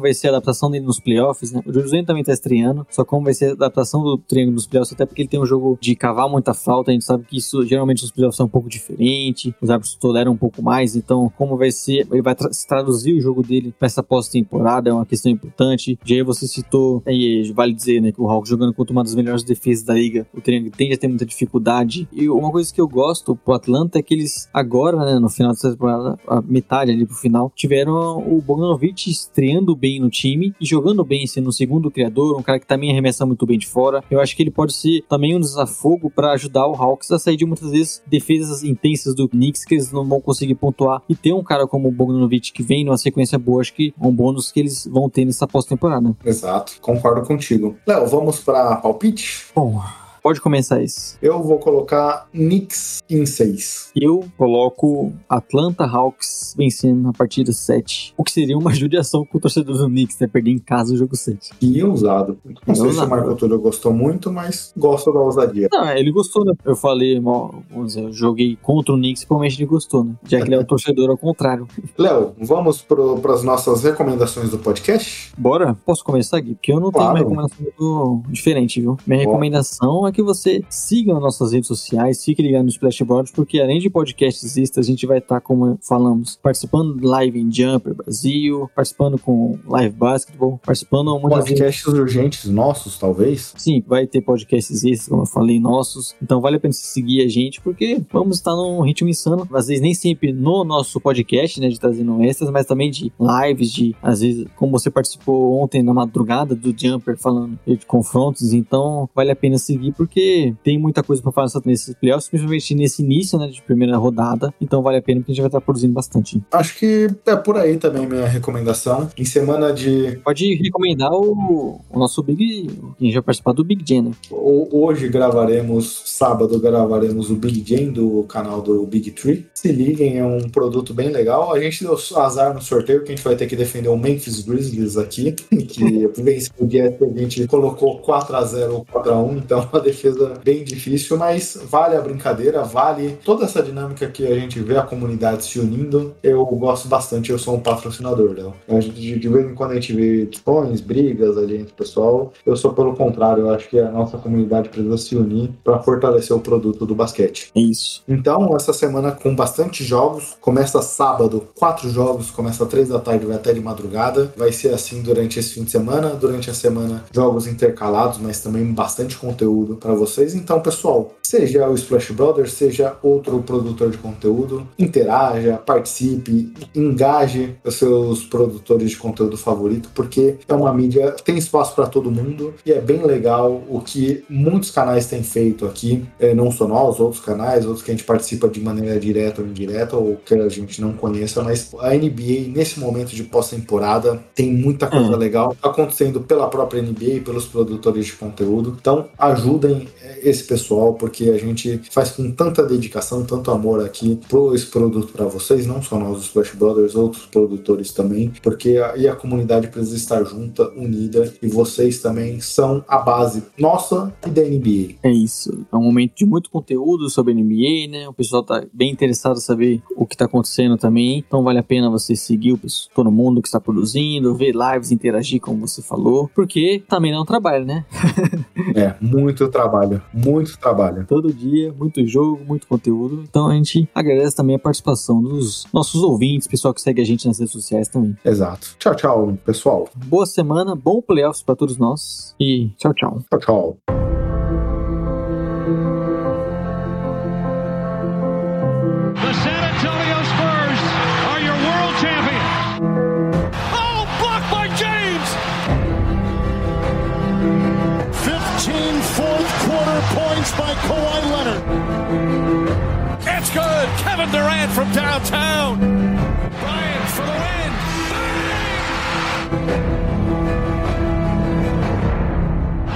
Speaker 2: vai ser a adaptação dele nos playoffs, né? O Julius também tá estreando, só como vai ser a adaptação do Triangle nos playoffs, até porque ele tem um jogo de cavar muita falta. A gente sabe que isso geralmente nos playoffs é um pouco diferente, os árbitros toleram um pouco mais. Então, como vai ser, ele vai tra traduzir o jogo dele para essa pós-temporada é uma questão importante. Já aí você citou, e vale dizer, né, que o Hawks jogando contra uma das melhores defesas da liga, o Triangle tende a ter muita dificuldade. E uma coisa que eu gosto pro Atlanta é que eles agora, né, no final dessa temporada, a metade ali pro final, tiveram o Bogdanovic estreando bem no time e jogando bem, sendo o segundo criador, um cara que também arremessa muito bem de fora. Eu acho que ele pode ser também um desafogo para ajudar o Hawks a sair de muitas vezes defesas intensas do Knicks que eles não vão conseguir pontuar. E ter um cara como o Bogdanovic que vem numa sequência boa, acho que é um bônus que eles vão ter nessa pós-temporada.
Speaker 1: Exato, concordo contigo. Léo, vamos para palpite?
Speaker 2: Bom, Pode começar isso.
Speaker 1: Eu vou colocar Knicks em 6.
Speaker 2: Eu coloco Atlanta Hawks vencendo a partida 7. O que seria uma judiação com o torcedor do Knicks, né? Perder em casa o jogo 7.
Speaker 1: E ousado. Não sei se o Marco Túlio gostou muito, mas gosto da ousadia.
Speaker 2: Não, ele gostou, né? Eu falei, vamos dizer, eu joguei contra o Knicks, provavelmente ele gostou, né? Já que ele é o torcedor ao contrário.
Speaker 1: Léo, vamos para as nossas recomendações do podcast?
Speaker 2: Bora? Posso começar, Gui? Porque eu não claro. tenho uma recomendação diferente, viu? Minha recomendação é que você siga as nossas redes sociais, fique ligado no Splashboard, porque além de podcasts extras, a gente vai estar, como falamos, participando de live em Jumper Brasil, participando com Live Basketball, participando
Speaker 1: podcasts vezes... urgentes nossos, talvez?
Speaker 2: Sim, vai ter podcasts extras, como eu falei, nossos. Então vale a pena seguir a gente, porque vamos estar num ritmo insano. Às vezes nem sempre no nosso podcast, né, de trazendo extras, mas também de lives, de às vezes, como você participou ontem na madrugada do Jumper, falando de confrontos. Então vale a pena seguir, porque tem muita coisa para falar nesses playoffs, principalmente nesse início, né, de primeira rodada. Então vale a pena porque a gente vai estar produzindo bastante.
Speaker 1: Acho que é por aí também minha recomendação. Em semana de.
Speaker 2: Pode recomendar o, o nosso Big. Quem já participar do Big Jam, né?
Speaker 1: Hoje gravaremos, sábado gravaremos o Big Jam do canal do Big Tree. Se liguem, é um produto bem legal. A gente deu azar no sorteio que a gente vai ter que defender o Memphis Grizzlies aqui, que venceu o dia que a gente colocou 4 a 0 ou 4 a 1 então a defesa bem difícil, mas vale a brincadeira, vale toda essa dinâmica que a gente vê a comunidade se unindo. Eu gosto bastante, eu sou um patrocinador dela. De, de vez em quando a gente vê discussões, brigas ali entre o pessoal. Eu sou pelo contrário, eu acho que a nossa comunidade precisa se unir para fortalecer o produto do basquete.
Speaker 2: Isso.
Speaker 1: Então, essa semana com bastante jogos, começa sábado, quatro jogos, começa três da tarde, vai até de madrugada. Vai ser assim durante esse fim de semana, durante a semana jogos intercalados, mas também bastante conteúdo para vocês. Então, pessoal, seja o Splash Brothers, seja outro produtor de conteúdo, interaja, participe, engaje os seus produtores de conteúdo favorito, porque é uma mídia tem espaço para todo mundo e é bem legal o que muitos canais têm feito aqui, é, não só nós, outros canais, outros que a gente participa de maneira direta ou indireta ou que a gente não conheça, mas a NBA nesse momento de pós-temporada tem muita coisa hum. legal acontecendo pela própria NBA, pelos produtores de conteúdo. Então, ajudem ajudem esse pessoal, porque a gente faz com tanta dedicação, tanto amor aqui pro esse produto para vocês, não só nós, os Splash Brothers, outros produtores também, porque a, e a comunidade precisa estar junta, unida, e vocês também são a base nossa e da NBA.
Speaker 2: É isso. É um momento de muito conteúdo sobre a NBA, né? O pessoal tá bem interessado em saber o que tá acontecendo também, então vale a pena você seguir o pessoal, todo mundo que está produzindo, ver lives, interagir como você falou, porque também não é um trabalho, né?
Speaker 1: é, muito trabalho muito trabalho.
Speaker 2: Todo dia, muito jogo, muito conteúdo. Então a gente agradece também a participação dos nossos ouvintes, pessoal que segue a gente nas redes sociais também.
Speaker 1: Exato. Tchau, tchau, pessoal.
Speaker 2: Boa semana, bom playoffs para todos nós e tchau, tchau.
Speaker 1: Tchau, tchau.
Speaker 3: missed by Kawhi Leonard. It's good. Kevin Durant from downtown. Bryant for the win. Bang!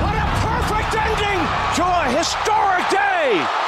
Speaker 3: What a perfect ending to a historic day.